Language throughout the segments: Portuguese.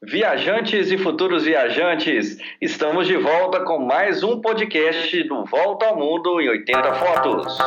Viajantes e futuros viajantes, estamos de volta com mais um podcast do Volta ao Mundo em 80 Fotos.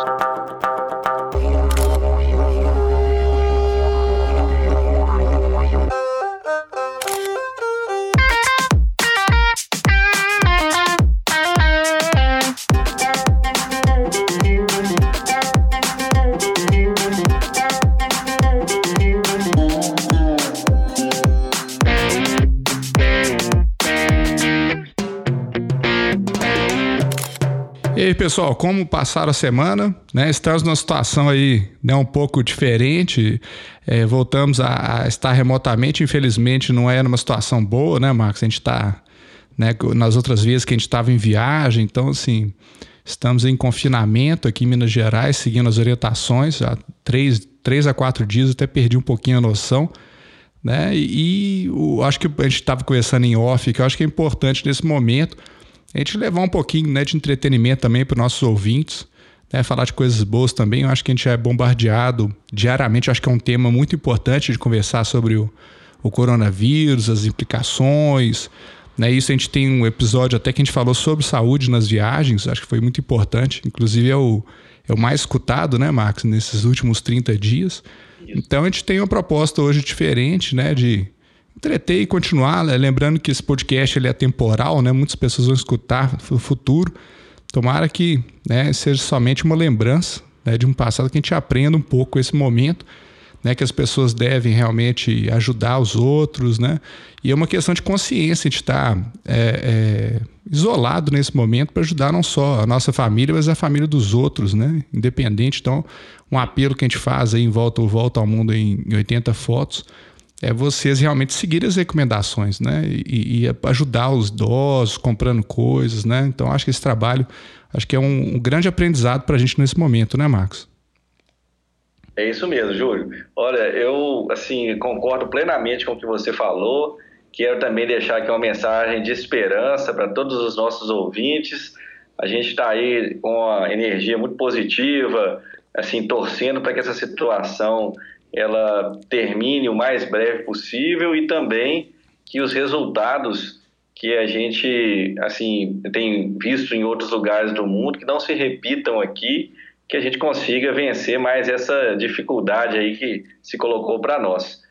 Pessoal, como passaram a semana? Né? Estamos numa situação aí né, um pouco diferente. É, voltamos a, a, estar remotamente. Infelizmente, não é numa situação boa, né, Marcos? A gente está né, nas outras vezes que a gente estava em viagem, então, assim, estamos em confinamento aqui em Minas Gerais, seguindo as orientações. Há três, três a quatro dias, até perdi um pouquinho a noção. Né? E, e o, acho que a gente estava conversando em off, que eu acho que é importante nesse momento a gente levar um pouquinho né, de entretenimento também para os nossos ouvintes, né, falar de coisas boas também. Eu acho que a gente é bombardeado diariamente. Eu acho que é um tema muito importante de conversar sobre o, o coronavírus, as implicações. Né, isso a gente tem um episódio até que a gente falou sobre saúde nas viagens, acho que foi muito importante. Inclusive é o, é o mais escutado, né, Max, nesses últimos 30 dias. Então a gente tem uma proposta hoje diferente, né, de entreter e continuar. Né? Lembrando que esse podcast ele é temporal, né? Muitas pessoas vão escutar no futuro. Tomara que né, seja somente uma lembrança né, de um passado que a gente aprenda um pouco esse momento, né, que as pessoas devem realmente ajudar os outros, né? E é uma questão de consciência de estar é, é, isolado nesse momento para ajudar não só a nossa família, mas a família dos outros, né? Independente. Então, um apelo que a gente faz aí em volta, volta ao mundo em 80 fotos é vocês realmente seguirem as recomendações, né? E, e, ajudar os idosos comprando coisas, né? Então acho que esse trabalho acho que é um, um grande aprendizado para a gente nesse momento, né, Marcos? É isso mesmo, Júlio. Olha, eu assim concordo plenamente com o que você falou. Quero também deixar aqui uma mensagem de esperança para todos os nossos ouvintes. A gente está aí com uma energia muito positiva, assim torcendo para que essa situação ela termine o mais breve possível e também que os resultados que a gente assim tem visto em outros lugares do mundo que não se repitam aqui, que a gente consiga vencer mais essa dificuldade aí que se colocou para nós.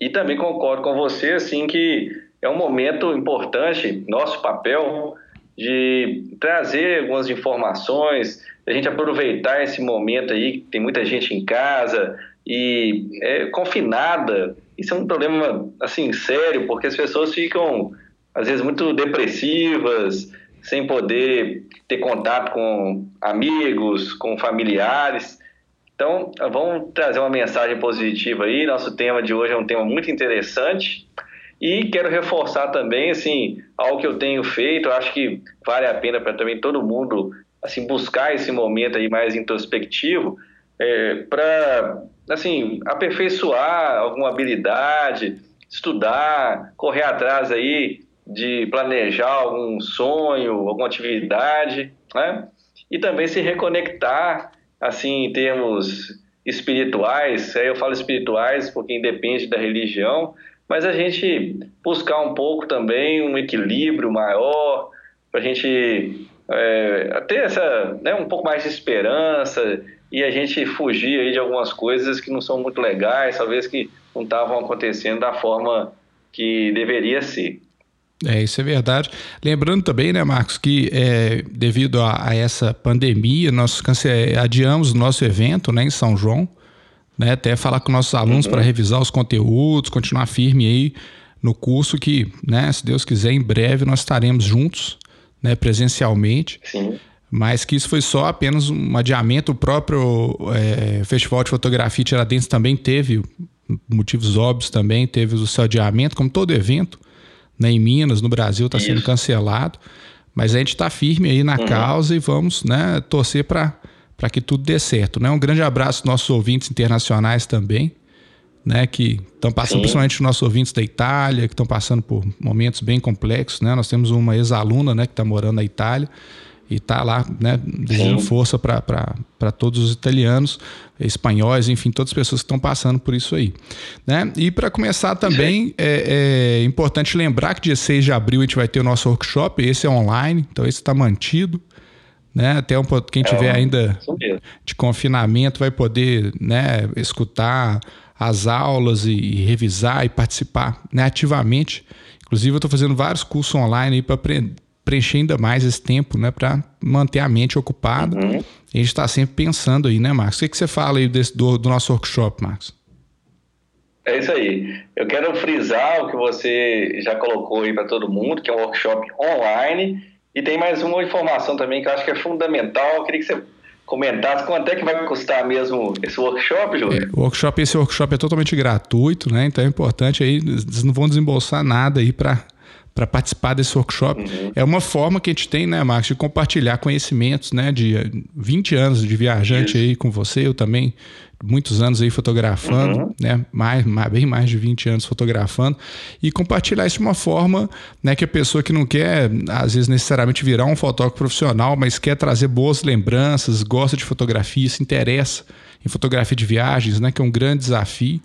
E também concordo com você assim que é um momento importante, nosso papel de trazer algumas informações, a gente aproveitar esse momento aí, que tem muita gente em casa, e é, confinada, isso é um problema assim sério, porque as pessoas ficam às vezes muito depressivas, sem poder ter contato com amigos, com familiares. Então, vamos trazer uma mensagem positiva aí. Nosso tema de hoje é um tema muito interessante. E quero reforçar também, assim, algo que eu tenho feito, acho que vale a pena para também todo mundo, assim, buscar esse momento aí mais introspectivo, é, para assim, aperfeiçoar alguma habilidade, estudar, correr atrás aí de planejar algum sonho, alguma atividade, né? E também se reconectar, assim, em termos espirituais, aí eu falo espirituais porque independe da religião, mas a gente buscar um pouco também um equilíbrio maior, para a gente é, ter essa, né, um pouco mais de esperança, e a gente fugir aí de algumas coisas que não são muito legais, talvez que não estavam acontecendo da forma que deveria ser. É, isso é verdade. Lembrando também, né, Marcos, que é, devido a, a, essa pandemia, nós adiamos o nosso evento né, em São João, né, até falar com nossos alunos uhum. para revisar os conteúdos, continuar firme aí no curso que, né, se Deus quiser, em breve nós estaremos juntos, né, presencialmente. Sim mas que isso foi só apenas um adiamento. O próprio é, Festival de Fotografia Tiradentes também teve motivos óbvios também, teve o seu adiamento, como todo evento, né, em Minas, no Brasil, está sendo cancelado. Mas a gente está firme aí na uhum. causa e vamos né, torcer para que tudo dê certo. Né? Um grande abraço aos nossos ouvintes internacionais também, né, que estão passando, Sim. principalmente os nossos ouvintes da Itália, que estão passando por momentos bem complexos. Né? Nós temos uma ex-aluna né, que está morando na Itália e está lá, né, desejando força para todos os italianos, espanhóis, enfim, todas as pessoas que estão passando por isso aí. Né? E para começar também, é, é, importante lembrar que dia 6 de abril a gente vai ter o nosso workshop, esse é online, então esse está mantido. Né? Até um, quem é, tiver ainda de confinamento vai poder né, escutar as aulas e, e revisar e participar né, ativamente. Inclusive, eu estou fazendo vários cursos online para preencher ainda mais esse tempo, né, para manter a mente ocupada. Uhum. a gente está sempre pensando aí, né, Marcos? O que, que você fala aí desse, do, do nosso workshop, Marcos? É isso aí. Eu quero frisar o que você já colocou aí para todo mundo, que é um workshop online. E tem mais uma informação também que eu acho que é fundamental. Eu queria que você comentasse quanto é que vai custar mesmo esse workshop, Júlio? É, o workshop, esse workshop é totalmente gratuito, né? Então é importante aí, eles não vão desembolsar nada aí para para participar desse workshop. Uhum. É uma forma que a gente tem, né, Marcos, de compartilhar conhecimentos, né, de 20 anos de viajante Isso. aí com você, eu também, muitos anos aí fotografando, uhum. né, mais, mais, bem mais de 20 anos fotografando, e compartilhar isso de uma forma, né, que a pessoa que não quer, às vezes, necessariamente virar um fotógrafo profissional, mas quer trazer boas lembranças, gosta de fotografia, se interessa em fotografia de viagens, né, que é um grande desafio,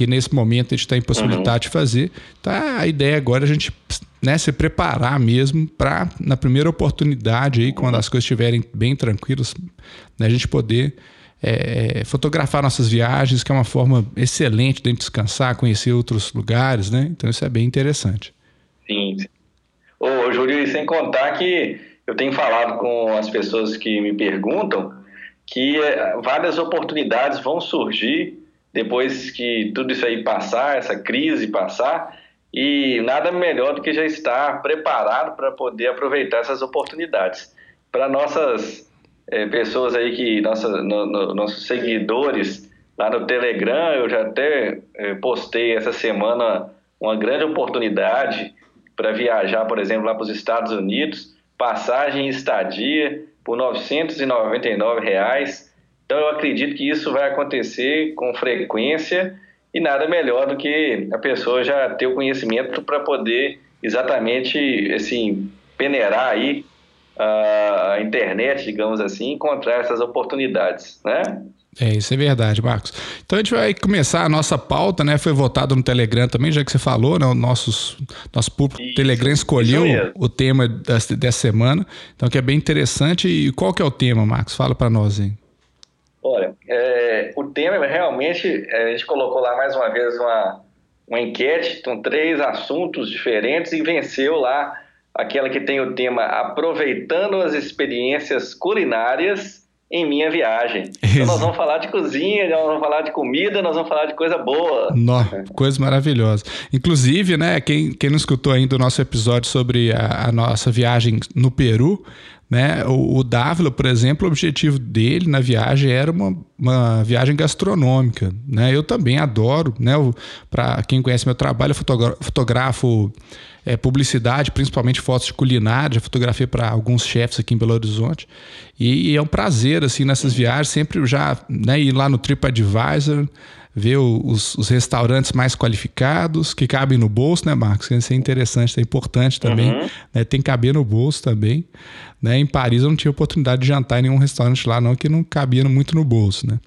que nesse momento a gente está impossibilitado uhum. de fazer. Tá, a ideia agora é a gente né, se preparar mesmo para, na primeira oportunidade, aí, quando as coisas estiverem bem tranquilas, né, a gente poder é, fotografar nossas viagens, que é uma forma excelente de descansar, conhecer outros lugares, né? Então isso é bem interessante. Sim. Ô, Júlio, e sem contar que eu tenho falado com as pessoas que me perguntam que é, várias oportunidades vão surgir depois que tudo isso aí passar, essa crise passar, e nada melhor do que já estar preparado para poder aproveitar essas oportunidades. Para nossas é, pessoas aí que, nossa, no, no, nossos seguidores lá no Telegram, eu já até é, postei essa semana uma grande oportunidade para viajar, por exemplo, lá para os Estados Unidos, passagem e estadia por 999 reais então eu acredito que isso vai acontecer com frequência e nada melhor do que a pessoa já ter o conhecimento para poder exatamente assim peneirar aí a internet, digamos assim, encontrar essas oportunidades, né? É, isso é verdade, Marcos. Então a gente vai começar a nossa pauta, né? Foi votado no Telegram também, já que você falou, né? O nossos, nosso público isso, Telegram escolheu o tema dessa, dessa semana, então que é bem interessante. E qual que é o tema, Marcos? Fala para nós aí. Olha, é, o tema realmente, é, a gente colocou lá mais uma vez uma, uma enquete com três assuntos diferentes e venceu lá aquela que tem o tema Aproveitando as experiências culinárias em minha viagem. Então nós vamos falar de cozinha, nós vamos falar de comida, nós vamos falar de coisa boa. No, coisa maravilhosa. Inclusive, né, quem, quem não escutou ainda o nosso episódio sobre a, a nossa viagem no Peru, né? O, o Dávila, por exemplo, o objetivo dele na viagem era uma, uma viagem gastronômica. Né? Eu também adoro, né? Para quem conhece meu trabalho, eu fotografo é, publicidade, principalmente fotos de culinária, já fotografei para alguns chefs aqui em Belo Horizonte. E, e, é um prazer, assim, nessas viagens, sempre já né, ir lá no TripAdvisor, ver os, os, restaurantes mais qualificados, que cabem no bolso, né, Marcos? Isso é interessante, é importante também. Uhum. Né? Tem que caber no bolso também. Né? Em Paris eu não tive oportunidade de jantar em nenhum restaurante lá, não, que não cabia muito no bolso. Né?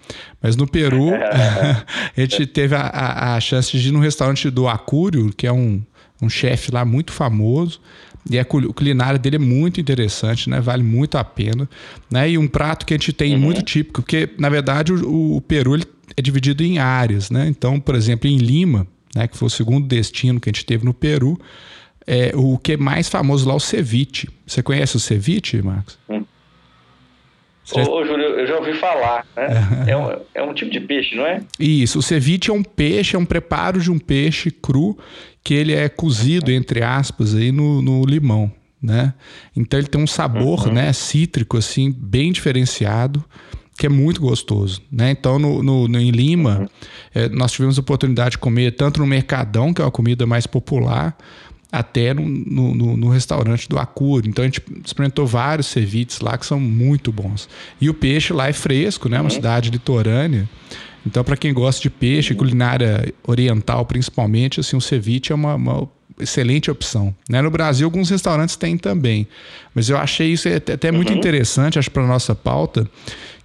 Mas no Peru, a gente teve a, a, a, chance de ir num restaurante do Acúrio, que é um, um chefe lá muito famoso. E a culinária dele é muito interessante, né? Vale muito a pena. Né? E um prato que a gente tem uhum. muito típico, porque, na verdade, o, o Peru ele é dividido em áreas, né? Então, por exemplo, em Lima, né, que foi o segundo destino que a gente teve no Peru, é, o que é mais famoso lá é o ceviche. Você conhece o ceviche, Marcos? Hum. Ô, Júlio, eu já ouvi falar, né? é, um, é um tipo de peixe, não é? Isso, o ceviche é um peixe, é um preparo de um peixe cru que ele é cozido, entre aspas, aí no, no limão, né? Então ele tem um sabor, uhum. né, cítrico, assim, bem diferenciado que é muito gostoso. Né? Então, no, no, no em Lima, uhum. é, nós tivemos a oportunidade de comer tanto no Mercadão, que é uma comida mais popular, até no, no, no restaurante do Acuro. Então, a gente experimentou vários ceviches lá que são muito bons. E o peixe lá é fresco, né? Uma uhum. cidade litorânea. Então, para quem gosta de peixe, uhum. culinária oriental principalmente, assim, o ceviche é uma, uma excelente opção. Né? No Brasil, alguns restaurantes têm também. Mas eu achei isso até muito uhum. interessante, acho, para nossa pauta,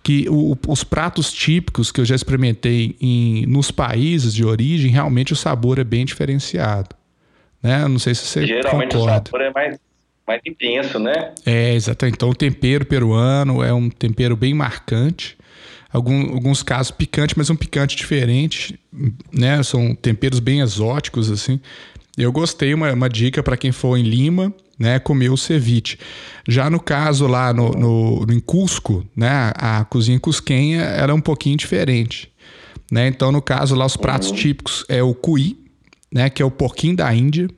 que o, os pratos típicos que eu já experimentei em, nos países de origem, realmente o sabor é bem diferenciado. Né? Não sei se você Geralmente concorda. o sabor é mais, mais intenso, né? É, exatamente. Então o tempero peruano é um tempero bem marcante. Algum, alguns casos picante, mas um picante diferente, né? São temperos bem exóticos, assim. Eu gostei, uma, uma dica para quem for em Lima, né, comer o ceviche. Já no caso lá no, no, no, em Cusco, né, a cozinha cusquenha era um pouquinho diferente. Né? Então, no caso lá, os pratos uhum. típicos é o cuí, né, que é o porquinho da Índia.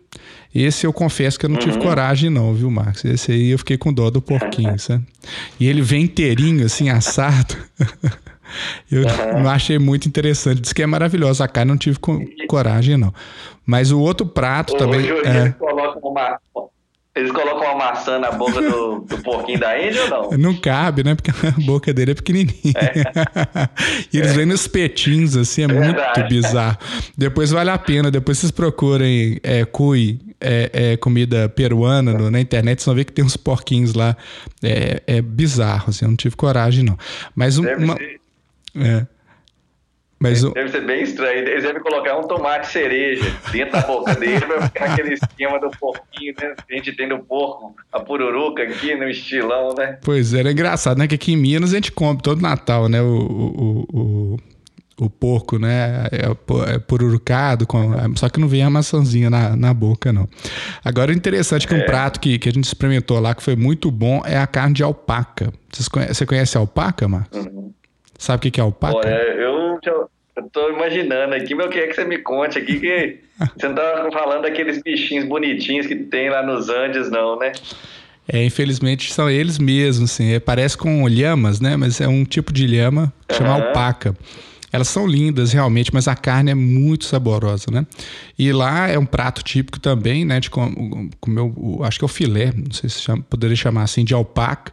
Esse eu confesso que eu não tive uhum. coragem, não, viu, Marcos? Esse aí eu fiquei com dó do porquinho, sabe? E ele vem inteirinho, assim, assado. eu uhum. não achei muito interessante. Diz que é maravilhosa a carne, não tive coragem, não. Mas o outro prato também. Hoje é... eles, colocam uma, eles colocam uma maçã na boca do, do porquinho da Índia ou não? Não cabe, né? Porque a boca dele é pequenininha. É. e eles é. vêm nos petinhos, assim, é Verdade. muito bizarro. Depois vale a pena, depois vocês procurem é, cui, é, é, comida peruana no, na internet, vocês vão ver que tem uns porquinhos lá. É, é bizarro, assim, eu não tive coragem, não. Mas um, uma. É. Mas o... Deve ser bem estranho. Eles devem colocar um tomate cereja dentro da boca dele para ficar aquele esquema do porquinho, né? A gente tem do porco, a pururuca aqui no estilão, né? Pois é, era engraçado, né? Que aqui em Minas a gente come todo Natal, né? O, o, o, o porco, né? É, é pururucado, com, só que não vem a maçãzinha na, na boca, não. Agora, o interessante é que um é. prato que, que a gente experimentou lá, que foi muito bom, é a carne de alpaca. Você conhece alpaca, Marcos? Uhum. Sabe o que é alpaca? Olha, eu, eu tô imaginando aqui, mas eu queria que você me conte aqui que você não tá falando daqueles bichinhos bonitinhos que tem lá nos Andes, não, né? É, infelizmente são eles mesmos, assim. É, parece com lhamas, né? Mas é um tipo de lhama que chama uhum. alpaca. Elas são lindas realmente, mas a carne é muito saborosa, né? E lá é um prato típico também, né? De comer, acho que é o filé, não sei se chama, poderia chamar assim, de alpaca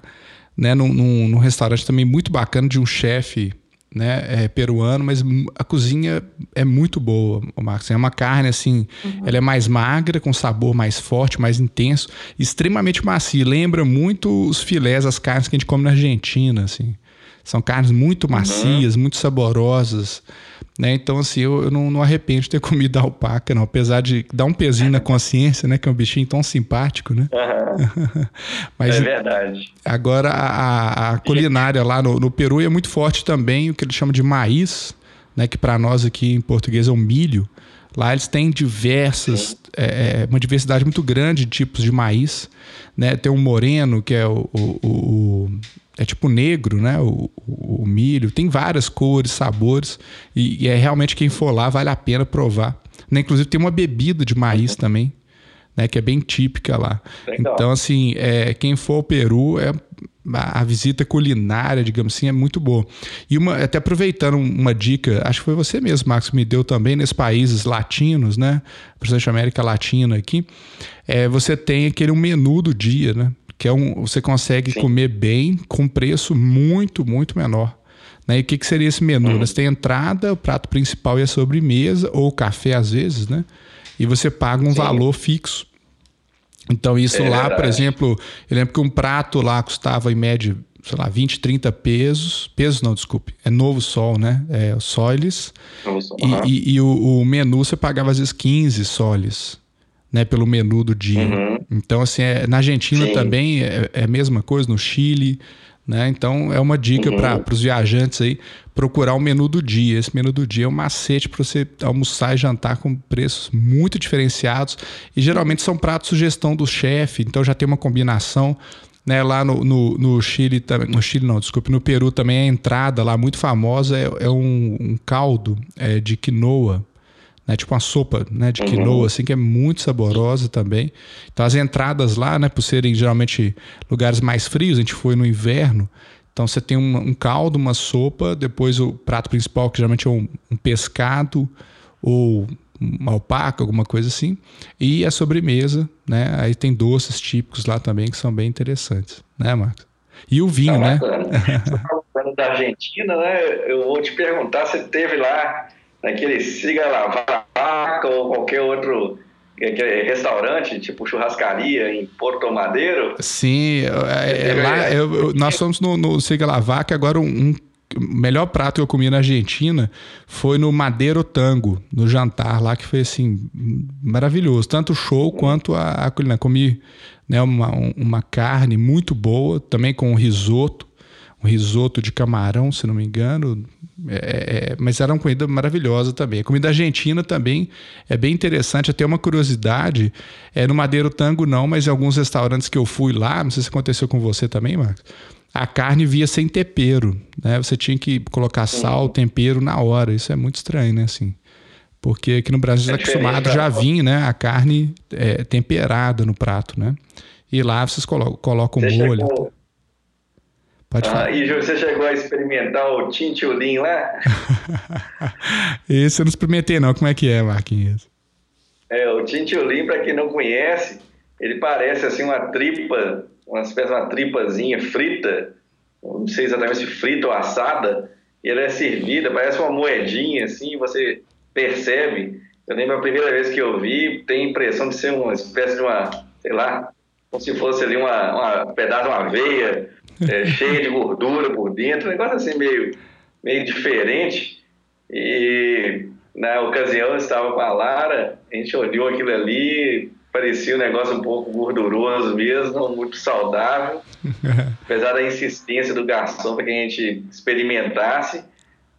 né, num, num, num restaurante também muito bacana de um chefe né, é, peruano, mas a cozinha é muito boa, Marcos. É uma carne assim, uhum. ela é mais magra, com sabor mais forte, mais intenso, extremamente macia. Lembra muito os filés, as carnes que a gente come na Argentina, assim. São carnes muito uhum. macias, uhum. muito saborosas. Né? Então, assim, eu, eu não, não, arrependo de ter comido a alpaca, não. Apesar de dar um pezinho na consciência, né? Que é um bichinho tão simpático, né? Uhum. Mas, é verdade. Agora, a, a culinária lá no, no, Peru é muito forte também, o que eles chamam de maíz, né? Que para nós aqui em português é o milho. Lá eles têm diversas, é, é, uma diversidade muito grande de tipos de maíz. Né? Tem o moreno, que é o, o, o é tipo negro, né? O, o, o, milho. Tem várias cores, sabores. E, e, é realmente quem for lá vale a pena provar. Né? Inclusive tem uma bebida de maíz uhum. também, né? Que é bem típica lá. Legal. Então, assim, é, quem for ao Peru, é, a, a, visita culinária, digamos assim, é muito boa. E uma, até aproveitando uma dica, acho que foi você mesmo, Max, que me deu também, nesses países latinos, né? Principalmente América Latina aqui, é, você tem aquele menu do dia, né? Que é um, você consegue Sim. comer bem com preço muito, muito menor. Né? E o que, que seria esse menu? Uhum. Você tem entrada, o prato principal e a sobremesa, ou café às vezes, né? E você paga um Sim. valor fixo. Então, isso é lá, verdade. por exemplo, eu lembro que um prato lá custava em média, sei lá, 20, 30 pesos. Pesos não, desculpe. É Novo Sol, né? É soles. Novo Sol. E, uhum. e, e o, o, menu você pagava às vezes 15 soles né, pelo menu do dia. Uhum. Então, assim, é, na Argentina Sim. também é, é, a mesma coisa, no Chile, né? Então, é uma dica uhum. para os viajantes aí procurar o menu do dia. Esse menu do dia é um macete para você almoçar e jantar com preços muito diferenciados e geralmente são pratos sugestão do chefe, então já tem uma combinação. Né, lá no, no, no, Chile, no Chile não, desculpe, no Peru também a entrada lá muito famosa é, é um, um, caldo é, de quinoa, né? Tipo uma sopa né, de quinoa, uhum. assim, que é muito saborosa também. Então as entradas lá, né, por serem geralmente lugares mais frios, a gente foi no inverno, então você tem um, um caldo, uma sopa, depois o prato principal, que geralmente é um, um pescado ou uma alpaca, alguma coisa assim, e a sobremesa, né? Aí tem doces típicos lá também que são bem interessantes, né, Marcos? E o vinho, tá né? Você falando da Argentina, né? Eu vou te perguntar se teve lá naquele siga la vaca ou qualquer outro é restaurante, tipo churrascaria em Porto Madeiro. Sim, é, é, lá eu, nós fomos no, no Siga Lavac, agora um, um melhor prato que eu comi na Argentina foi no Madeiro Tango, no jantar lá, que foi assim, maravilhoso. Tanto o show quanto a, a culinária. Comi né, uma, uma carne muito boa, também com risoto, um risoto de camarão, se não me engano, é, é, mas era uma comida maravilhosa também. A comida argentina também é bem interessante. Até uma curiosidade: é no Madeiro Tango, não, mas em alguns restaurantes que eu fui lá, não sei se aconteceu com você também, Marcos. A carne via sem tempero, né? Você tinha que colocar sal, tempero na hora. Isso é muito estranho, né? Assim, porque aqui no Brasil é está acostumado já vir, né? A carne é, temperada no prato, né? E lá vocês colocam, colocam molho. Chegou Pode ah, falar. E você chegou a experimentar o tintulim lá? Esse eu não experimentei não. Como é que é, Marquinhos? É, o tintulim, para quem não conhece, ele parece assim uma tripa, uma espécie de uma tripazinha frita, não sei exatamente se frita ou assada, e ela é servida, parece uma moedinha assim, você percebe. Eu lembro a primeira vez que eu vi, tem a impressão de ser uma espécie de uma, sei lá, como se fosse ali uma, uma pedaço de uma aveia é, cheia de gordura por dentro, um negócio assim meio, meio diferente. E na ocasião eu estava com a Lara, a gente olhou aquilo ali, parecia um negócio um pouco gorduroso mesmo, muito saudável. Apesar da insistência do garçom para que a gente experimentasse,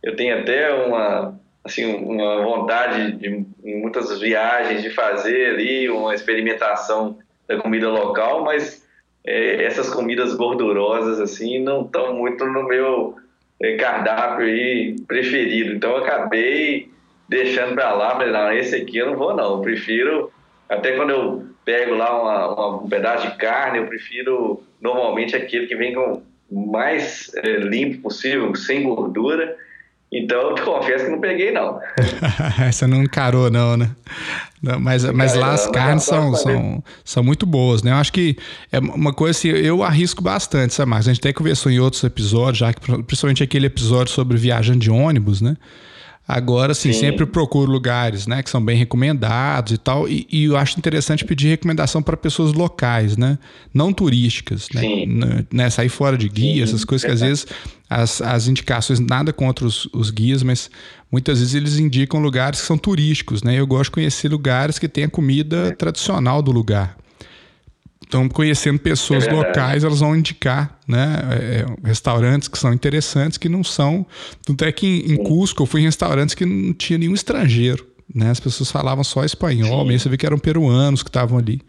eu tenho até uma assim uma vontade de em muitas viagens de fazer ali uma experimentação da comida local, mas é, essas comidas gordurosas assim não estão muito no meu é, cardápio aí preferido. Então eu acabei deixando para lá, mas não, esse aqui eu não vou não. Eu prefiro até quando eu pego lá uma, uma, um pedaço de carne, eu prefiro normalmente aquele que vem com mais é, limpo possível, sem gordura então, eu te confesso que não peguei, não. Essa não encarou, não, né? Não, mas, mas lá as carnes são, são, são muito boas, né? Eu acho que é uma coisa assim, eu arrisco bastante, sabe, Marcos? A gente até conversou em outros episódios, já que principalmente aquele episódio sobre viajando de ônibus, né? Agora, sim, sim, sempre procuro lugares né, que são bem recomendados e tal. E, e eu acho interessante pedir recomendação para pessoas locais, né? Não turísticas. Né? né? Sair fora de guia, sim, essas coisas que às vezes as, as indicações, nada contra os, os, guias, mas muitas vezes eles indicam lugares que são turísticos, né? Eu gosto de conhecer lugares que têm a comida é. tradicional do lugar. Então, conhecendo pessoas é locais, elas vão indicar né, é, restaurantes que são interessantes, que não são. Tanto é que em, em Cusco eu fui em restaurantes que não tinha nenhum estrangeiro. Né? As pessoas falavam só espanhol, mesmo você vê que eram peruanos que estavam ali.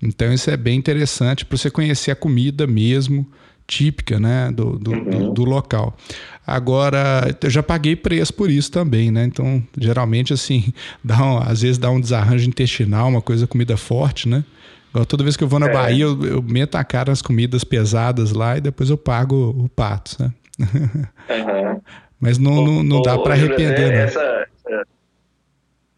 Então, isso é bem interessante para você conhecer a comida mesmo, típica né, do, do, uhum. do, do local. Agora, eu já paguei preço por isso também, né? Então, geralmente, assim, dá um, às vezes dá um desarranjo intestinal, uma coisa, comida forte, né? Toda vez que eu vou na é. Bahia, eu, eu, meto a cara nas comidas pesadas lá e depois eu pago o pato, né? Uhum. Mas não, não, não dá para arrepender, né? Essa,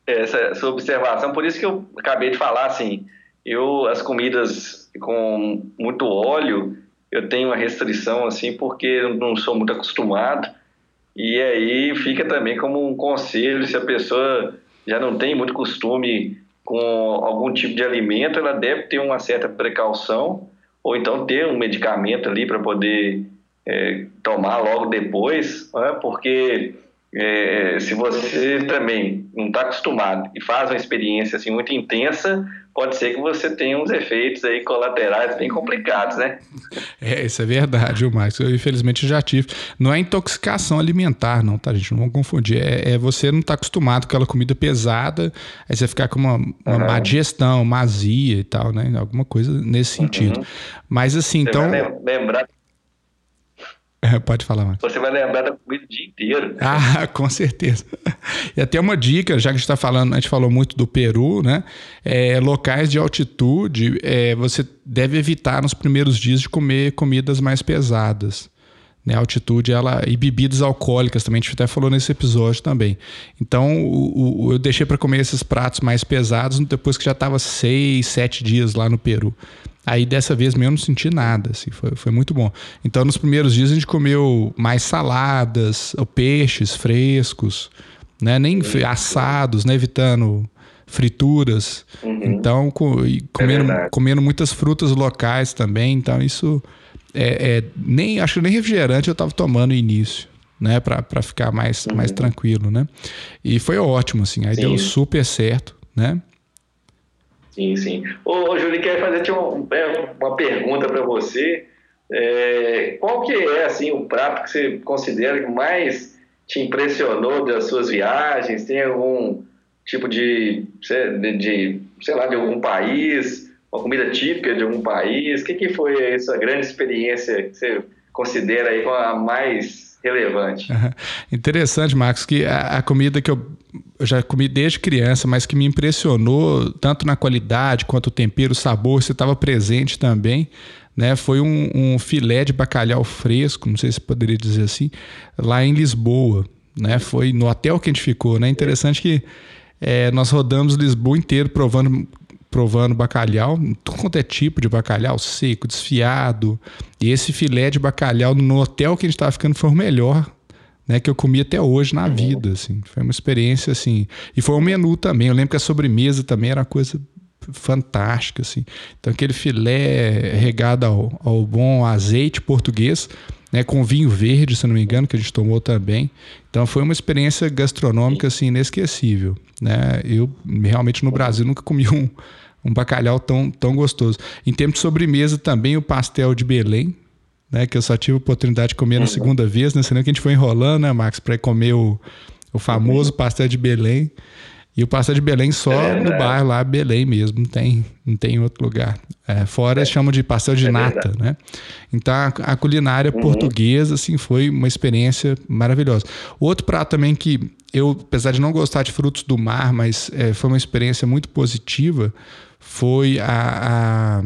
essa, essa observação, por isso que eu acabei de falar, assim, eu, as comidas com muito óleo, eu tenho uma restrição, assim, porque eu não sou muito acostumado. E aí fica também como um conselho, se a pessoa já não tem muito costume com algum tipo de alimento, ela deve ter uma certa precaução, ou então ter um medicamento ali para poder é, tomar logo depois, né? porque é, se você também não está acostumado e faz uma experiência assim muito intensa, pode ser que você tenha uns efeitos aí colaterais bem complicados, né? É, isso é verdade, o Marcos. Eu infelizmente já tive. Não é intoxicação alimentar, não, tá, gente? Não vamos confundir. É, é você não estar tá acostumado com aquela comida pesada, aí você ficar com uma, uma uhum. má digestão, uma azia e tal, né? Alguma coisa nesse sentido. Uhum. Mas assim, você então. lembrar é, pode falar, mais. Você vai lembrar da comida o dia inteiro. Ah, com certeza. E até uma dica, já que a gente está falando, a gente falou muito do Peru, né? É, locais de altitude, é, você deve evitar nos primeiros dias de comer comidas mais pesadas. Né, altitude ela e bebidas alcoólicas também a gente até falou nesse episódio também então o, o, eu deixei para comer esses pratos mais pesados depois que já estava seis sete dias lá no Peru Aí dessa vez mesmo não senti nada, assim, foi, foi muito bom. Então nos primeiros dias a gente comeu mais saladas, peixes frescos, né? Nem assados, né? Evitando frituras. Uhum. Então, com, é comendo, é comendo muitas frutas locais também. Então, isso é, é nem acho que nem refrigerante eu estava tomando no início. Né, para ficar mais, uhum. mais tranquilo, né? E foi ótimo, assim, aí sim. deu super certo, né? Sim, sim. Ô, ô Júlio, quero fazer uma, uma pergunta para você. É, qual que é, assim, o prato que você considera que mais te impressionou das suas viagens? Tem algum tipo de, de, de, sei lá, de algum país, uma comida típica de algum país? O que, que foi essa grande experiência que você considera aí a mais relevante? Interessante, Marcos, que a, a comida que eu, eu, já comi desde criança, mas que me impressionou tanto na qualidade quanto o tempero, o sabor, você estava presente também. Né, foi um, um filé de bacalhau fresco, não sei se poderia dizer assim, lá em Lisboa. Né, foi no hotel que a gente ficou. Né? Interessante que é, nós rodamos Lisboa inteiro provando, provando bacalhau, tudo quanto é tipo de bacalhau, seco, desfiado. E esse filé de bacalhau no hotel que a gente estava ficando foi o melhor né, que eu comi até hoje na vida, assim. Foi uma experiência, assim. E foi um menu também. Eu lembro que a sobremesa também era uma coisa fantástica, assim. Então, aquele filé regado ao, ao bom azeite português né, com vinho verde, se não me engano, que a gente tomou também. Então foi uma experiência gastronômica assim inesquecível, né? Eu realmente no Brasil nunca comi um, um bacalhau tão, tão gostoso. Em termos de sobremesa também o pastel de Belém, né, que eu só tive a oportunidade de comer na uhum. segunda vez, né? Senão que a gente foi enrolando, né, Max, para comer o, o famoso uhum. pastel de Belém. E o pastel de Belém só é no bairro lá, Belém mesmo, não tem, não tem outro lugar. É, fora é. chamam de pastel de é nata, verdade. né? Então a, a culinária uhum. portuguesa, assim, foi uma experiência maravilhosa. Outro prato também que eu, apesar de não gostar de frutos do mar, mas é, foi uma experiência muito positiva, foi a, a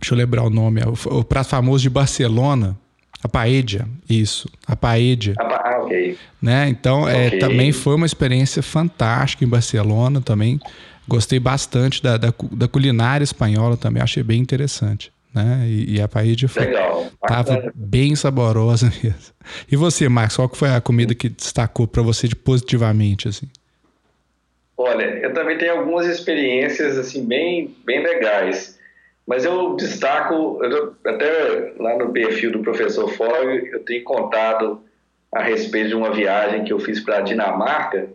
deixa eu lembrar o nome, é o, o prato famoso de Barcelona, a paella, isso, a paella. Ah, ok. Né? Então, é, okay. também foi uma experiência fantástica em Barcelona, também gostei bastante da, da, da culinária espanhola também, achei bem interessante. Né? E, e a paella foi, Legal. tava bem saborosa mesmo. E você, Marcos, qual foi a comida que destacou para você de positivamente, assim? Olha, eu também tenho algumas experiências assim bem, bem legais. Mas eu destaco, até lá no perfil do professor Fogg, eu tenho contado a respeito de uma viagem que eu fiz para a Dinamarca,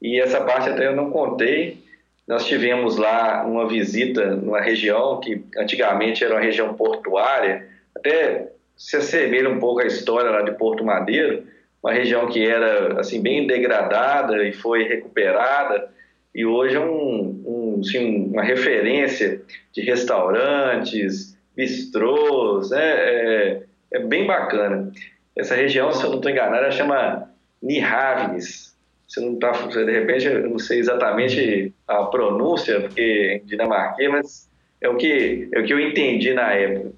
e essa parte até eu não contei. Nós tivemos lá uma visita numa região que antigamente era uma região portuária, até se assemelha um pouco a história lá de Porto Madeiro, uma região que era assim bem degradada e foi recuperada e hoje é um, um assim, uma referência de restaurantes, bistrôs, né? é, é bem bacana. Essa região, se eu não estou enganado, ela chama Nihavnes. Se não tá, de repente, eu não sei exatamente a pronúncia, porque é dinamarquês, mas é o que é o que eu entendi na época.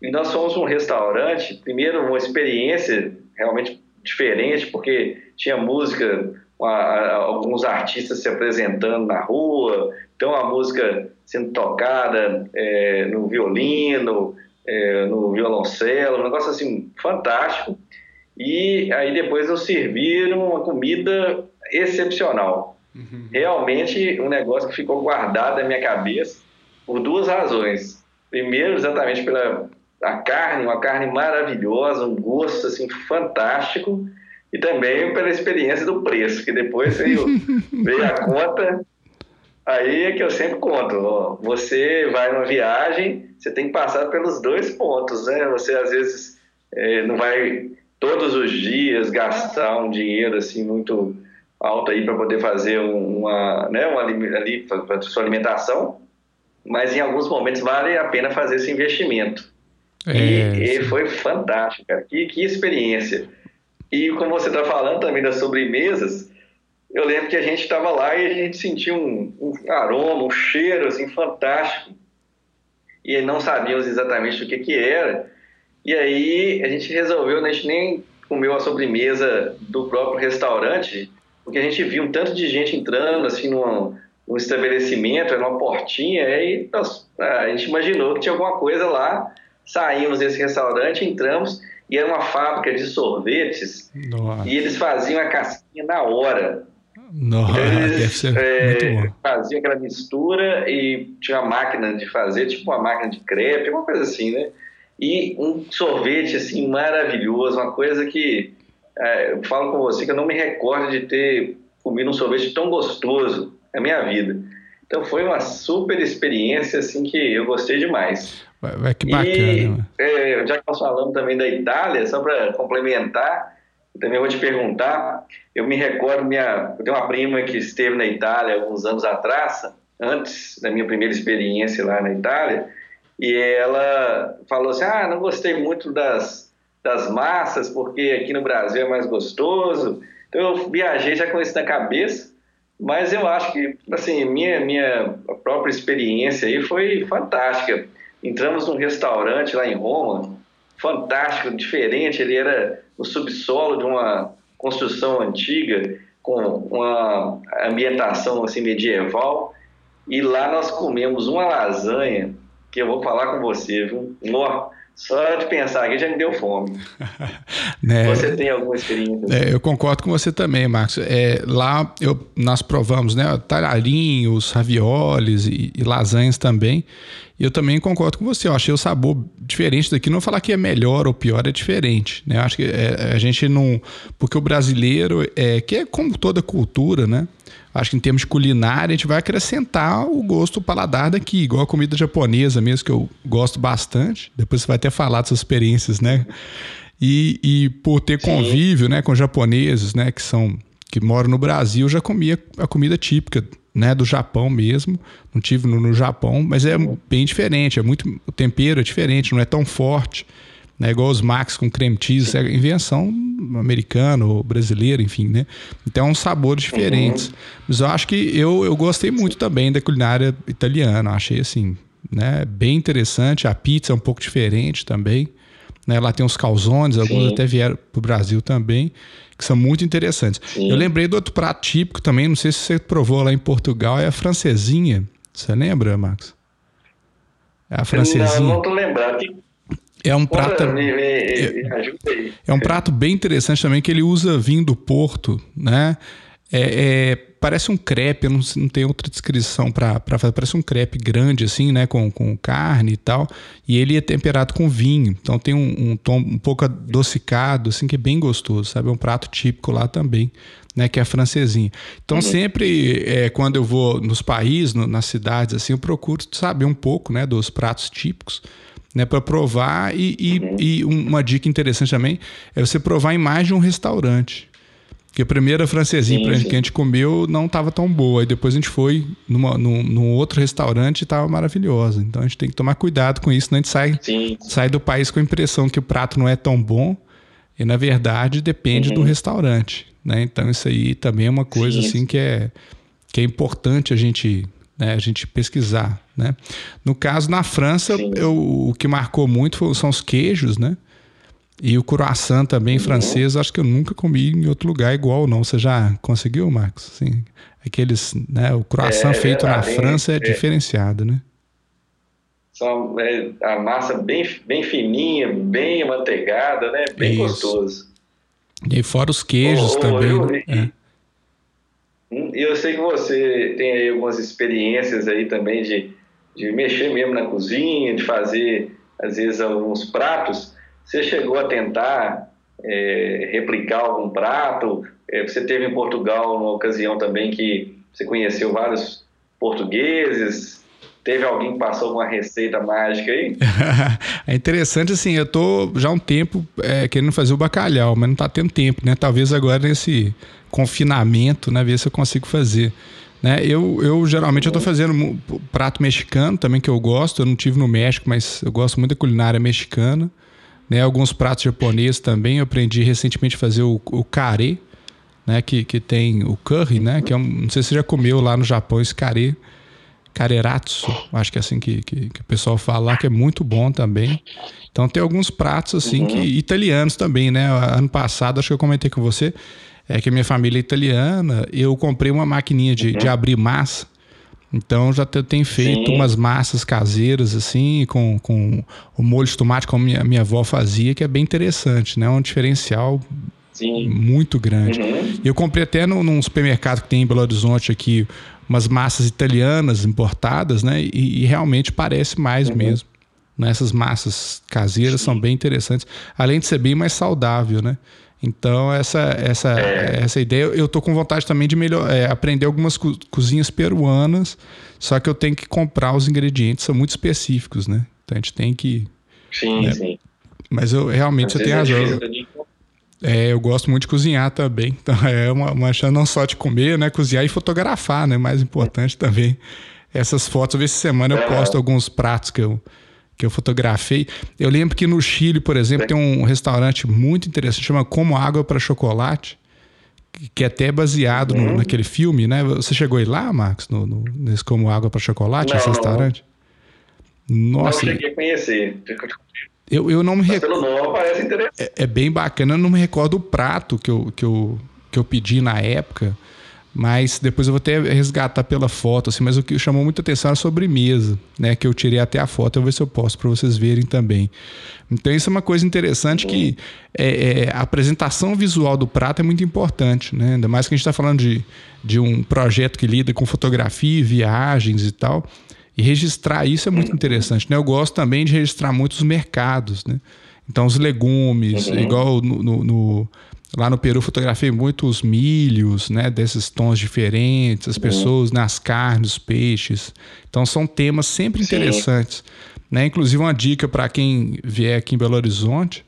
E nós fomos um restaurante, primeiro uma experiência realmente diferente, porque tinha música alguns artistas se apresentando na rua, então a música sendo tocada é, no violino, é, no violoncelo, um negócio assim fantástico. E aí depois nos serviram uma comida excepcional. Uhum. Realmente um negócio que ficou guardado na minha cabeça por duas razões. Primeiro, exatamente pela a carne, uma carne maravilhosa, um gosto assim fantástico e também pela experiência do preço, que depois veio, veio a conta. Aí é que eu sempre conto, ó, você vai numa viagem, você tem que passar pelos dois pontos, né? Você às vezes é, não vai todos os dias gastar um dinheiro assim muito alto aí para poder fazer uma, né, uma ali para sua alimentação, mas em alguns momentos vale a pena fazer esse investimento. É, e, e, foi fantástico, cara. Que, que experiência. E como você está falando também das sobremesas, eu lembro que a gente estava lá e a gente sentia um, um, aroma, um cheiro assim fantástico. E não sabíamos exatamente o que, que era. E aí a gente resolveu, né, a gente nem comeu a sobremesa do próprio restaurante, porque a gente viu um tanto de gente entrando assim num, num estabelecimento, numa portinha, e aí nós, a gente imaginou que tinha alguma coisa lá. Saímos desse restaurante, entramos e era uma fábrica de sorvetes Nossa. e eles faziam a casquinha na hora. Nossa, eles é, faziam aquela mistura e tinha uma máquina de fazer, tipo uma máquina de crepe, uma coisa assim, né? E um sorvete assim maravilhoso, uma coisa que é, eu falo com você que eu não me recordo de ter comido um sorvete tão gostoso na minha vida. Então foi uma super experiência assim que eu gostei demais. Vai, que bacana. E, é, já que nós falamos também da Itália, só para complementar, eu também vou te perguntar. Eu me recordo, minha, eu tenho uma prima que esteve na Itália alguns anos atrás, antes da minha primeira experiência lá na Itália, e ela falou assim: Ah, não gostei muito das, das massas, porque aqui no Brasil é mais gostoso. Então eu viajei já com isso na cabeça, mas eu acho que, assim, minha, minha própria experiência aí foi fantástica. Entramos num restaurante lá em Roma, fantástico, diferente. Ele era no subsolo de uma construção antiga, com uma ambientação assim medieval. E lá nós comemos uma lasanha que eu vou falar com você, viu? Nó, só de pensar aqui já me deu fome. né? Você tem alguma experiência? É, eu concordo com você também, Marcos. É, lá eu, nós provamos né, talharinhos, raviolis e, e lasanhas também. E eu também concordo com você. Eu achei o sabor diferente daqui. Não falar que é melhor ou pior, é diferente. Né? Eu acho que é, a gente não. Porque o brasileiro, é, que é como toda cultura, né? Acho que em termos de culinária, a gente vai acrescentar o gosto o paladar daqui, igual a comida japonesa mesmo, que eu gosto bastante. Depois você vai até falar dessas experiências, né? E, e por ter convívio né, com japoneses, né, que são que moram no Brasil, eu já comia a comida típica né, do Japão mesmo. Não tive no, no Japão, mas é bem diferente. É muito o tempero é diferente, não é tão forte né? Igual os Max com creme cheese, é invenção americana ou brasileira, enfim, né? Então, sabores diferentes. Uhum. Mas eu acho que eu, eu gostei muito também da culinária italiana. achei, assim, né? Bem interessante. A pizza é um pouco diferente também. Né? Lá tem os calzones, alguns Sim. até vieram para o Brasil também, que são muito interessantes. Sim. Eu lembrei do outro prato típico também, não sei se você provou lá em Portugal, é a francesinha. Você lembra, Max? É a francesinha. Não, não tô lembrando. É um prato. é, é, um prato bem interessante também que ele usa vinho do Porto, né? É, é, parece um crepe, não, não tem outra descrição para fazer. Parece um crepe grande, assim, né? Com, com carne e tal. E ele é temperado com vinho. Então tem um, um tom um pouco adocicado, assim, que é bem gostoso, sabe? É um prato típico lá também, né? Que é a francesinha. Então, uhum. sempre é, quando eu vou nos países, no, nas cidades, assim, eu procuro saber um pouco, né? Dos pratos típicos né, para provar. E, e, uhum. e, uma dica interessante também é você provar em mais de um restaurante. Porque a primeira francesinha sim, sim. que a gente comeu não estava tão boa. E depois a gente foi numa, num, num outro restaurante e estava maravilhosa. Então a gente tem que tomar cuidado com isso, senão a gente sai, sai do país com a impressão que o prato não é tão bom. E na verdade depende uhum. do restaurante. Né? Então isso aí também é uma coisa sim. assim que é, que é importante a gente né, a gente pesquisar. Né? No caso, na França, eu, o que marcou muito são os queijos, né? E o croissant também uhum. francês, acho que eu nunca comi em outro lugar igual, não. Você já conseguiu, Marcos? Sim. Aqueles, né, o croissant é, feito na França é, é, diferenciado, né? São, é, a massa bem, bem fininha, bem amanteigada, né? Bem Isso. gostoso. E fora os queijos oh, também. Eu, né? é. Hum, e eu sei que você tem aí algumas experiências aí também de, de mexer mesmo na cozinha, de fazer, às vezes, alguns pratos. Você chegou a tentar é, replicar algum prato? É, você teve em Portugal uma ocasião também que você conheceu vários portugueses. Teve alguém que passou alguma receita mágica aí? é interessante, assim, eu tô já há um tempo é, querendo fazer o bacalhau, mas não tá tendo tempo, né? Talvez agora nesse confinamento, né? Ver se eu consigo fazer. Né? Eu, eu geralmente eu tô fazendo prato mexicano também que eu gosto. Eu não tive no México, mas eu gosto muito da culinária mexicana. Né? Alguns pratos japoneses também. Eu aprendi recentemente a fazer o, o kare, né? Que, que tem o curry, né? Que é um, não sei se você já comeu lá no Japão esse kare. Kareratsu, acho que é assim que, que, que, o pessoal fala lá, que é muito bom também. Então tem alguns pratos assim uhum. que italianos também, né? Ano passado, acho que eu comentei com você, é que a minha família é italiana, eu comprei uma maquininha de, uhum. de abrir massa. Então já tenho feito Sim. umas massas caseiras assim, com, com o molho de tomate como minha, minha avó fazia, que é bem interessante, né? Um diferencial Sim. Muito grande. Uhum. Eu comprei até num, num, supermercado que tem em Belo Horizonte aqui umas massas italianas importadas, né? E, e realmente parece mais uhum. mesmo. Né? Essas massas caseiras Sim. são bem interessantes, além de ser bem mais saudável, né? Então, essa, essa, é. essa ideia, eu tô com vontade também de melhor, é, aprender algumas co cozinhas peruanas, só que eu tenho que comprar os ingredientes, são muito específicos, né? Então a gente tem que. Sim, né? sim. Mas eu realmente Às você tem é razão. É, eu gosto muito de cozinhar também. Então é uma, uma chance não só de comer, né? Cozinhar e fotografar, né? Mais importante também. Essas fotos, essa semana eu posto alguns pratos que eu, que eu fotografei. Eu lembro que no Chile, por exemplo, tem um restaurante muito interessante, chama Como Água para Chocolate, que é até baseado no, uhum. naquele filme, né? Você chegou aí lá, Marcos, no, no, nesse Como Água para Chocolate, não, esse restaurante? Nossa. Não cheguei a conhecer. Eu, eu não me recordo. É, é, bem bacana, eu não me recordo o prato que eu, que eu, que eu pedi na época. Mas depois eu vou até resgatar pela foto, assim, mas o que chamou muita atenção era a sobremesa, né? Que eu tirei até a foto, eu vou ver se eu posso para vocês verem também. Então isso é uma coisa interessante que é, é, a apresentação visual do prato é muito importante, né? Ainda mais que a gente está falando de, de um projeto que lida com fotografia, viagens e tal. E registrar isso é muito interessante, né? Eu gosto também de registrar muitos mercados, né? Então os legumes, uhum. igual no, no, no Lá no Peru fotografei muitos milhos, né, desses tons diferentes, as uhum. pessoas nas carnes, os peixes. Então são temas sempre interessantes, né? Inclusive uma dica para quem vier aqui em Belo Horizonte,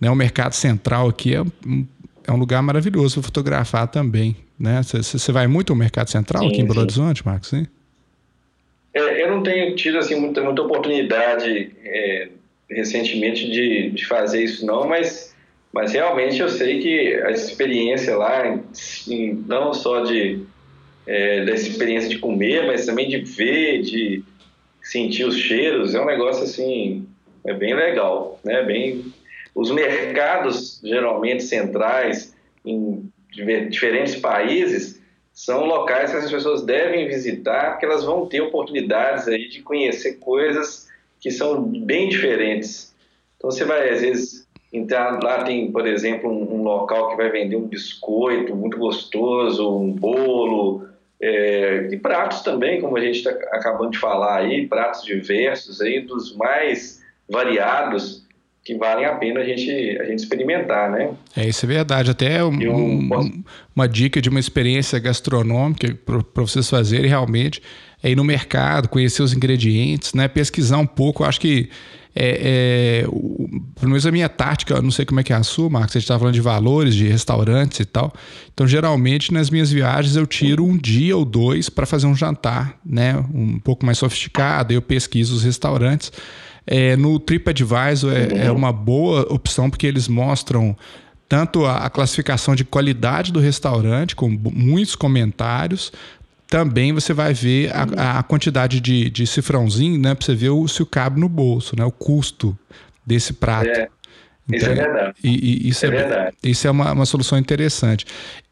né, o mercado central aqui é um, é um lugar maravilhoso para fotografar também, né? Você vai muito ao mercado central sim, aqui em Belo sim. Horizonte, Marcos? Sim? É, eu não tenho tido assim muita, muita oportunidade é, recentemente de, de fazer isso não, mas mas realmente eu sei que a experiência lá, não só de é, da experiência de comer, mas também de ver, de sentir os cheiros, é um negócio assim, é bem legal, né? Bem, os mercados geralmente centrais em diferentes países são locais que as pessoas devem visitar, porque elas vão ter oportunidades aí de conhecer coisas que são bem diferentes. Então você vai às vezes então, lá tem, por exemplo, um, um, local que vai vender um biscoito muito gostoso, um bolo, é, e pratos também, como a gente está acabando de falar aí, pratos diversos aí, dos mais variados, que valem a pena a gente, a gente experimentar, né? É, isso é verdade. Até um, um, uma dica de uma experiência gastronômica para vocês fazerem realmente é ir no mercado, conhecer os ingredientes, né? Pesquisar um pouco. Eu acho que é, é, o, pelo menos a minha tática, não sei como é que é a sua, Marcos, gente está falando de valores, de restaurantes e tal. Então, geralmente, nas minhas viagens, eu tiro um dia ou dois para fazer um jantar, né? Um pouco mais sofisticado, eu pesquiso os restaurantes. É, no TripAdvisor é, é uma boa opção, porque eles mostram tanto a, classificação de qualidade do restaurante, com muitos comentários, também você vai ver a, a quantidade de, de cifrãozinho, né? Para você ver o, se o cabe no bolso, né? O custo desse prato. É. Então, isso é verdade. E, e isso é, é, verdade. Isso é uma, uma solução interessante.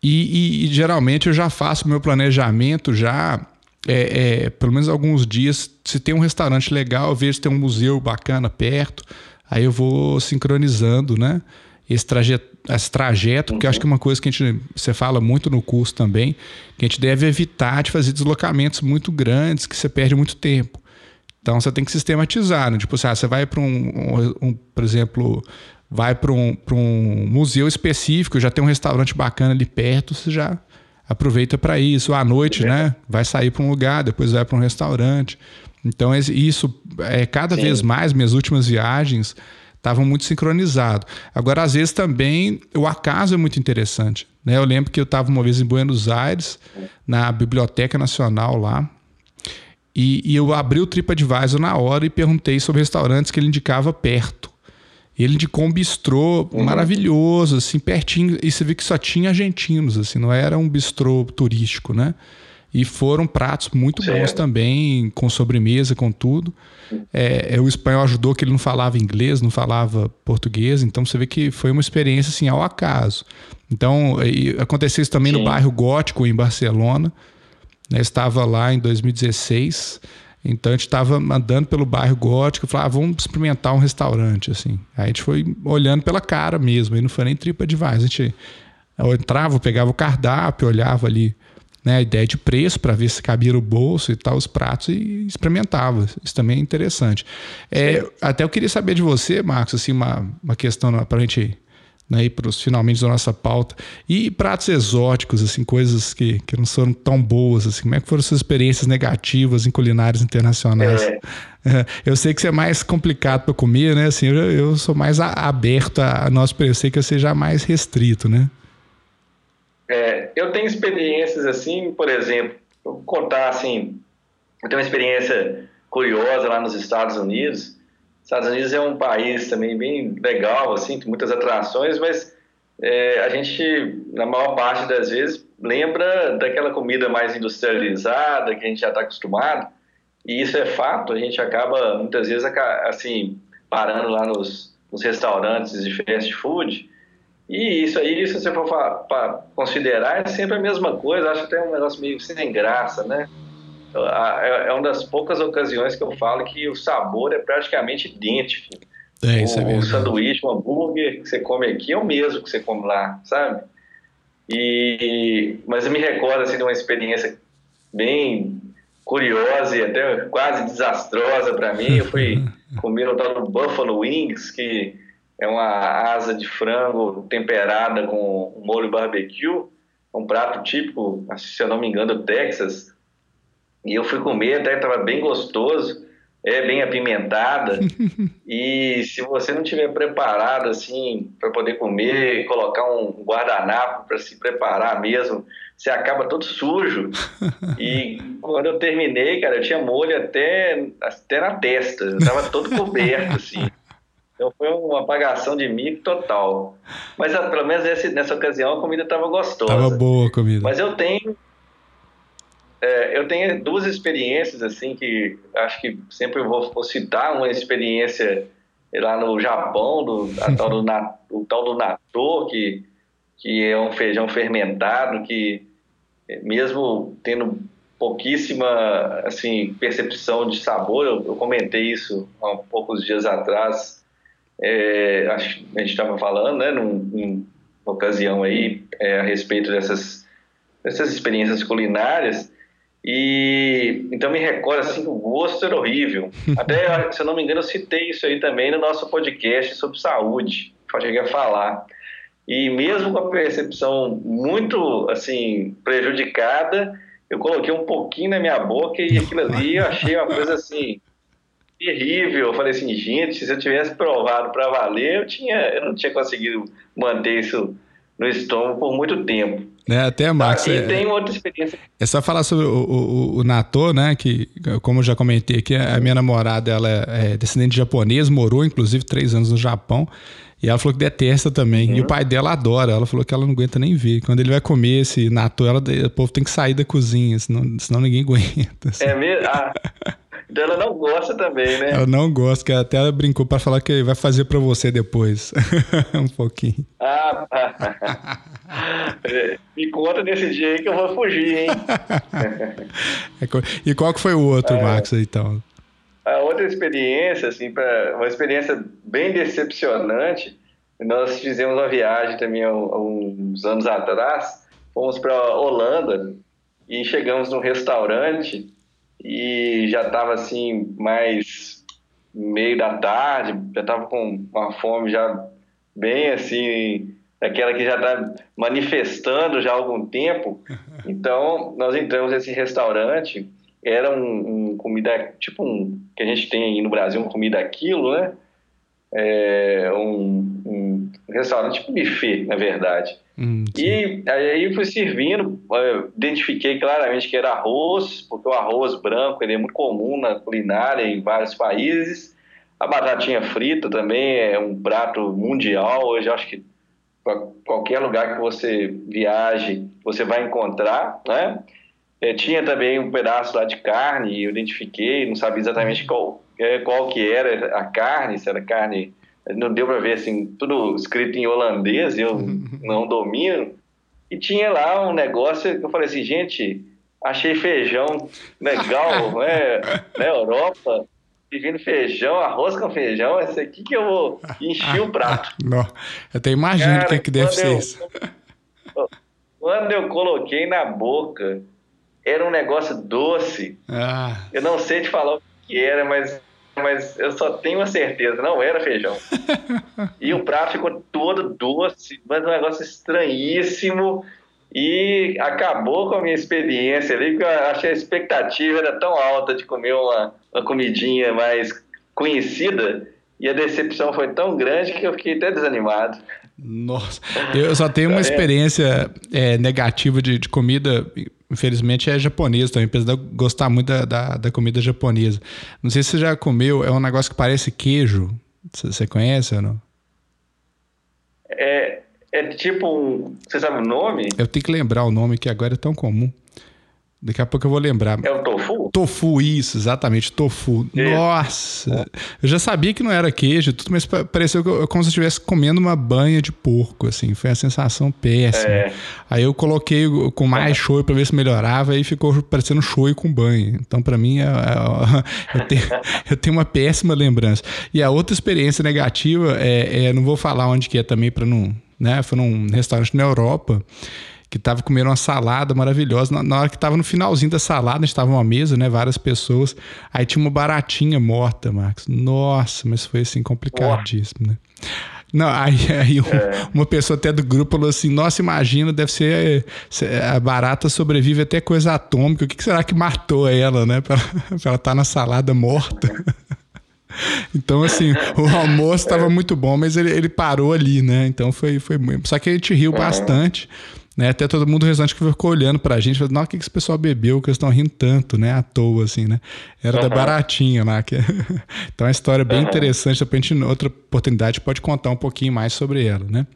E, e, e, geralmente eu já faço meu planejamento já, é, é, pelo menos alguns dias. Se tem um restaurante legal, eu vejo se tem um museu bacana perto. Aí eu vou sincronizando, né? esse trajeto, esse trajeto, porque eu acho que é uma coisa que a gente, você fala muito no curso também, que a gente deve evitar de fazer deslocamentos muito grandes, que você perde muito tempo. Então você tem que sistematizar, né? Tipo, assim, ah, você vai para um, um, um, por exemplo, vai para um, um museu específico, já tem um restaurante bacana ali perto, você já aproveita para isso. À noite, é. né? Vai sair para um lugar, depois vai para um restaurante. Então, isso é cada Sim. vez mais, minhas últimas viagens, estavam muito sincronizados. Agora, às vezes também o acaso é muito interessante. Né? Eu lembro que eu estava uma vez em Buenos Aires, na Biblioteca Nacional lá, e, e eu abri o TripAdvisor na hora e perguntei sobre restaurantes que ele indicava perto. Ele indicou um bistrô uhum. maravilhoso, assim, pertinho, e você vê que só tinha argentinos, assim, não era um bistrô turístico, né? E foram pratos muito certo. bons também, com sobremesa, com tudo. É, é, o espanhol ajudou que ele não falava inglês, não falava português, então você vê que foi uma experiência assim ao acaso. Então, aconteceu isso também Sim. no bairro Gótico, em Barcelona. Né, estava lá em 2016 Então a gente estava andando pelo bairro gótico, falava, ah, vamos experimentar um restaurante, assim. Aí a gente foi olhando pela cara mesmo, aí não foi nem tripa de A gente eu entrava, pegava o cardápio, olhava ali né, a ideia de preço para ver se cabia no bolso e tal, os pratos e experimentava. Isso também é interessante. É, até eu queria saber de você, Marcos, assim, uma, uma questão para a gente né, ir para os finalmente da nossa pauta. E pratos exóticos, assim, coisas que, que não foram tão boas, assim, como é que foram suas experiências negativas em culinárias internacionais? É. é eu sei que você é mais complicado para comer, né? Assim, eu, eu sou mais aberto a, a nosso preço, sei que eu seja mais restrito, né? É, eu tenho experiências assim, por exemplo, vou contar assim, eu tenho uma experiência curiosa lá nos Estados Unidos. Estados Unidos é um país também bem legal, assim, tem muitas atrações, mas é, a gente, na maior parte das vezes, lembra daquela comida mais industrializada que a gente já está acostumado. E isso é fato, a gente acaba muitas vezes assim parando lá nos, nos restaurantes de fast food e isso aí, se você for para considerar, é sempre a mesma coisa. Acho até um negócio meio sem graça, né? Então, é, é uma das poucas ocasiões que eu falo que o sabor é praticamente idêntico. É, isso o, é o sanduíche, o hambúrguer que você come aqui é o mesmo que você come lá, sabe? E, mas eu me recordo assim, de uma experiência bem curiosa e até quase desastrosa para mim. Eu fui comer o tal do Buffalo Wings, que é uma asa de frango temperada com molho barbecue, um prato típico, se eu não me engano, do Texas. E eu fui comer, até estava bem gostoso, é bem apimentada. e se você não tiver preparado assim para poder comer, colocar um guardanapo para se preparar mesmo, você acaba todo sujo. E quando eu terminei, cara, eu tinha molho até, até na testa, eu estava todo coberto assim. Então foi uma apagação de mico total. Mas ah, pelo menos esse, nessa ocasião a comida estava gostosa. Tava boa a comida. Mas eu tenho é, eu tenho duas experiências assim que acho que sempre vou, vou citar uma experiência lá no Japão do a tal do o tal do natto que que é um feijão fermentado que mesmo tendo pouquíssima assim percepção de sabor eu, eu comentei isso há poucos dias atrás é, a gente estava falando, né, num, numa ocasião aí, é, a respeito dessas, dessas experiências culinárias, e então me recordo assim que o gosto era horrível. Até, se eu não me engano, eu citei isso aí também no nosso podcast sobre saúde, que eu cheguei a falar. E mesmo com a percepção muito assim prejudicada, eu coloquei um pouquinho na minha boca e aquilo ali eu achei uma coisa assim terrível. Eu falei assim, gente, se eu tivesse provado para valer, eu, tinha, eu não tinha conseguido manter isso no estômago por muito tempo. Né, até, Max. E é, tem outra experiência. É só falar sobre o, o, o Natô, né? Que, como eu já comentei aqui, a minha namorada ela é descendente de japonês, morou inclusive três anos no Japão. E ela falou que detesta também. Uhum. E o pai dela adora. Ela falou que ela não aguenta nem ver. Quando ele vai comer esse natô, ela, o povo tem que sair da cozinha, senão, senão ninguém aguenta. Assim. É mesmo? Ah, então ela não gosta também, né? Ela não gosta, que até ela brincou para falar que vai fazer para você depois. um pouquinho. Ah, me conta desse dia aí que eu vou fugir, hein? É e qual que foi o outro, é, Max, então? A outra experiência, assim, pra, uma experiência bem decepcionante, nós fizemos uma viagem também há uns anos atrás, fomos para Holanda e chegamos num restaurante e já estava assim mais meio da tarde, já estava com uma fome já bem assim, aquela que já está manifestando já há algum tempo. Então nós entramos nesse restaurante, era um, um, comida tipo um que a gente tem aí no Brasil, uma comida quilo, né? É, um, um restaurante tipo buffet, na verdade. Hum, e aí eu fui servindo, identifiquei claramente que era arroz, porque o arroz branco ele é muito comum na culinária em vários países. A batatinha frita também é um prato mundial. Hoje acho que para qualquer lugar que você viaje, você vai encontrar, né? É, tinha também um pedaço lá de carne, eu identifiquei, não sabia exatamente qual, é, qual que era a carne, se era carne não deu para ver assim, tudo escrito em holandês, eu não domino. E tinha lá um negócio que eu falei assim, gente, achei feijão legal, né? Na Europa, pedindo feijão, arroz com feijão, esse aqui que eu vou encher o prato. Não, eu até imagino o que, é que deve ser eu, isso. Quando eu coloquei na boca, era um negócio doce. Ah. Eu não sei te falar o que era, mas, mas eu só tenho a certeza, não era feijão. e o prato ficou todo doce, mas um negócio estranhíssimo. E acabou com a minha experiência ali, porque eu achei a expectativa era tão alta de comer uma, uma comidinha mais conhecida, e a decepção foi tão grande que eu fiquei até desanimado. Nossa, eu só tenho uma tá experiência é, negativa de, de, comida, infelizmente é japonesa também, apesar de gostar muito da, da, da, comida japonesa. Não sei se você já comeu, é um negócio que parece queijo. Você conhece ou não? É, é tipo um. Você sabe o nome? Eu tenho que lembrar o nome que agora é tão comum. Daqui a pouco eu vou lembrar. É o tofu? Tofu, isso, exatamente, tofu. É. Nossa! Eu já sabia que não era queijo, tudo, mas pareceu como se eu estivesse comendo uma banha de porco, assim. Foi uma sensação péssima. É. Aí eu coloquei com mais é. shoyu para ver se melhorava e ficou parecendo shoyu com banha. Então, para mim, é, é, eu, tenho, eu, tenho, uma péssima lembrança. E a outra experiência negativa é, é não vou falar onde que é também para não, né? Foi num restaurante na Europa que estava comendo uma salada maravilhosa. Na, na hora que estava no finalzinho da salada, estava uma mesa, né? Várias pessoas. Aí tinha uma baratinha morta, Marcos. Nossa, mas foi assim complicadíssimo, né? Não, aí, aí um, é. uma pessoa até do grupo falou assim: Nossa, imagina, deve ser. A barata sobrevive até coisa atômica. O que, que será que matou ela, né? Pra, pra ela estar tá na salada morta. Então, assim, o almoço estava muito bom, mas ele, ele parou ali, né? Então foi, foi muito. Só que a gente riu bastante. Né? Até todo mundo restante que ficou olhando pra gente, falando, nossa, o que, esse pessoal bebeu, que eles estão rindo tanto, né? À toa, assim, né? Era uhum. da baratinha lá. Que... então é uma história bem uhum. interessante, depois a gente, outra oportunidade, pode contar um pouquinho mais sobre ela, né?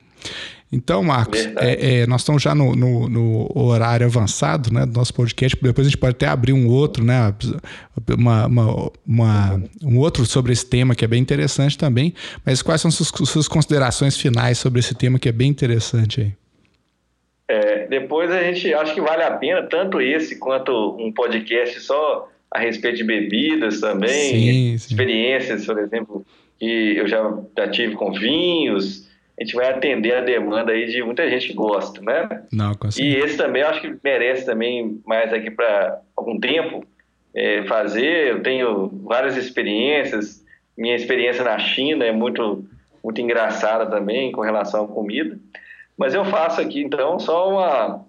Então, Marcos, é, é, nós estamos já no, no, no, horário avançado né, do nosso podcast, depois a gente pode até abrir um outro, né, uma, uma, uma, um outro sobre esse tema que é bem interessante também. Mas quais são suas, suas considerações finais sobre esse tema que é bem interessante aí? É, depois a gente acho que vale a pena, tanto esse quanto um podcast só a respeito de bebidas também, sim, sim. experiências, por exemplo, que eu já, já tive com vinhos. A gente vai atender a demanda aí de muita gente que gosta, né? Não, e esse também acho que merece também mais aqui para algum tempo é, fazer. Eu tenho várias experiências. Minha experiência na China é muito muito engraçada também com relação à comida. Mas eu faço aqui, então, só uma,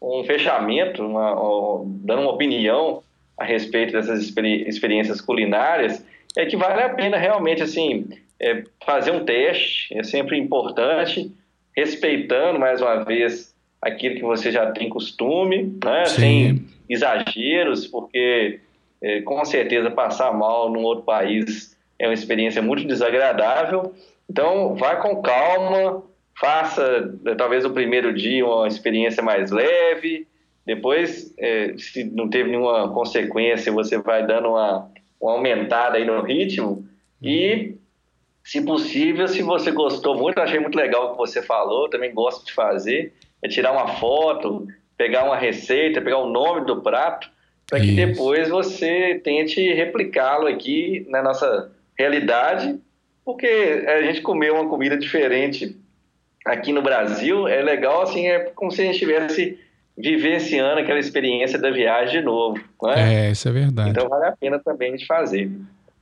um fechamento, uma, uma, dando uma opinião a respeito dessas experi experiências culinárias, é que vale a pena realmente, assim, é, fazer um teste, é sempre importante, respeitando, mais uma vez, aquilo que você já tem costume, né? sem exageros, porque é, com certeza passar mal num outro país é uma experiência muito desagradável. Então, vá com calma, faça eh, talvez o primeiro dia uma experiência mais leve, depois, é, se não teve nenhuma consequência, você vai dando uma, uma aumentada aí no ritmo e, se possível, se você gostou muito, achei muito legal o que você falou, também gosto de fazer, é tirar uma foto, pegar uma receita, pegar o nome do prato, para que depois você tente replicá-lo aqui na nossa realidade, porque a gente comeu uma comida diferente aqui no Brasil, é legal, assim, é como se a gente estivesse vivenciando aquela experiência da viagem de novo. É? é, isso é verdade. Então vale a pena também de fazer.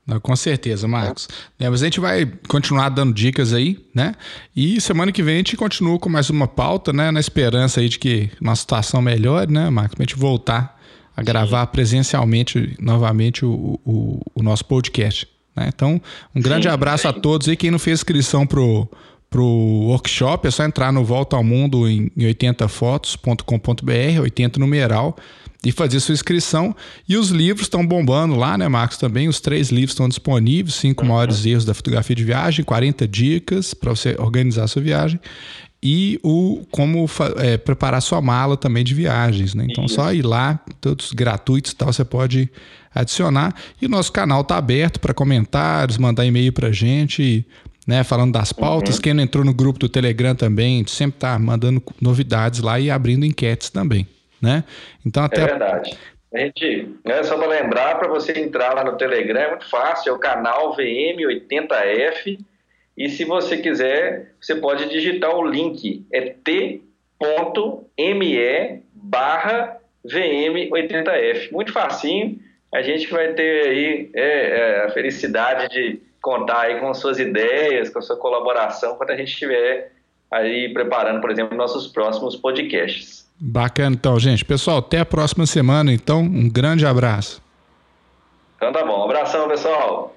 Não, com certeza, Marcos. É, mas a gente vai continuar dando dicas aí, né? E semana que vem a gente continua com mais uma pauta, né? Na esperança aí de que nossa situação melhore, né, Marcos? Pra gente voltar a gravar Sim. presencialmente novamente o, o, o nosso podcast. Né? Então, um grande Sim, abraço a todos aí. Quem não fez inscrição pro para o workshop, é só entrar no Volta ao Mundo em 80fotos.com.br, 80 numeral, e fazer sua inscrição. E os livros estão bombando lá, né, Marcos? Também os três livros estão disponíveis: cinco uhum. maiores erros da fotografia de viagem, 40 dicas para você organizar a sua viagem. E o como é, preparar sua mala também de viagens, né? Então, Isso. só ir lá, todos gratuitos tal, você pode adicionar. E o nosso canal está aberto para comentários, mandar e-mail para gente né? Falando das pautas. Uhum. Quem não entrou no grupo do Telegram também, sempre tá mandando novidades lá e abrindo enquetes também. né? Então até é verdade. A gente, né, só para lembrar, para você entrar lá no Telegram, é muito fácil, é o canal VM80F. E se você quiser, você pode digitar o link, é t.me barra VM80F. Muito facinho, a gente vai ter aí é, é, a felicidade de contar aí com suas ideias, com a sua colaboração, quando a gente estiver aí preparando, por exemplo, nossos próximos podcasts. Bacana, então, gente. Pessoal, até a próxima semana. Então, um grande abraço. Então tá bom. Um abração, pessoal.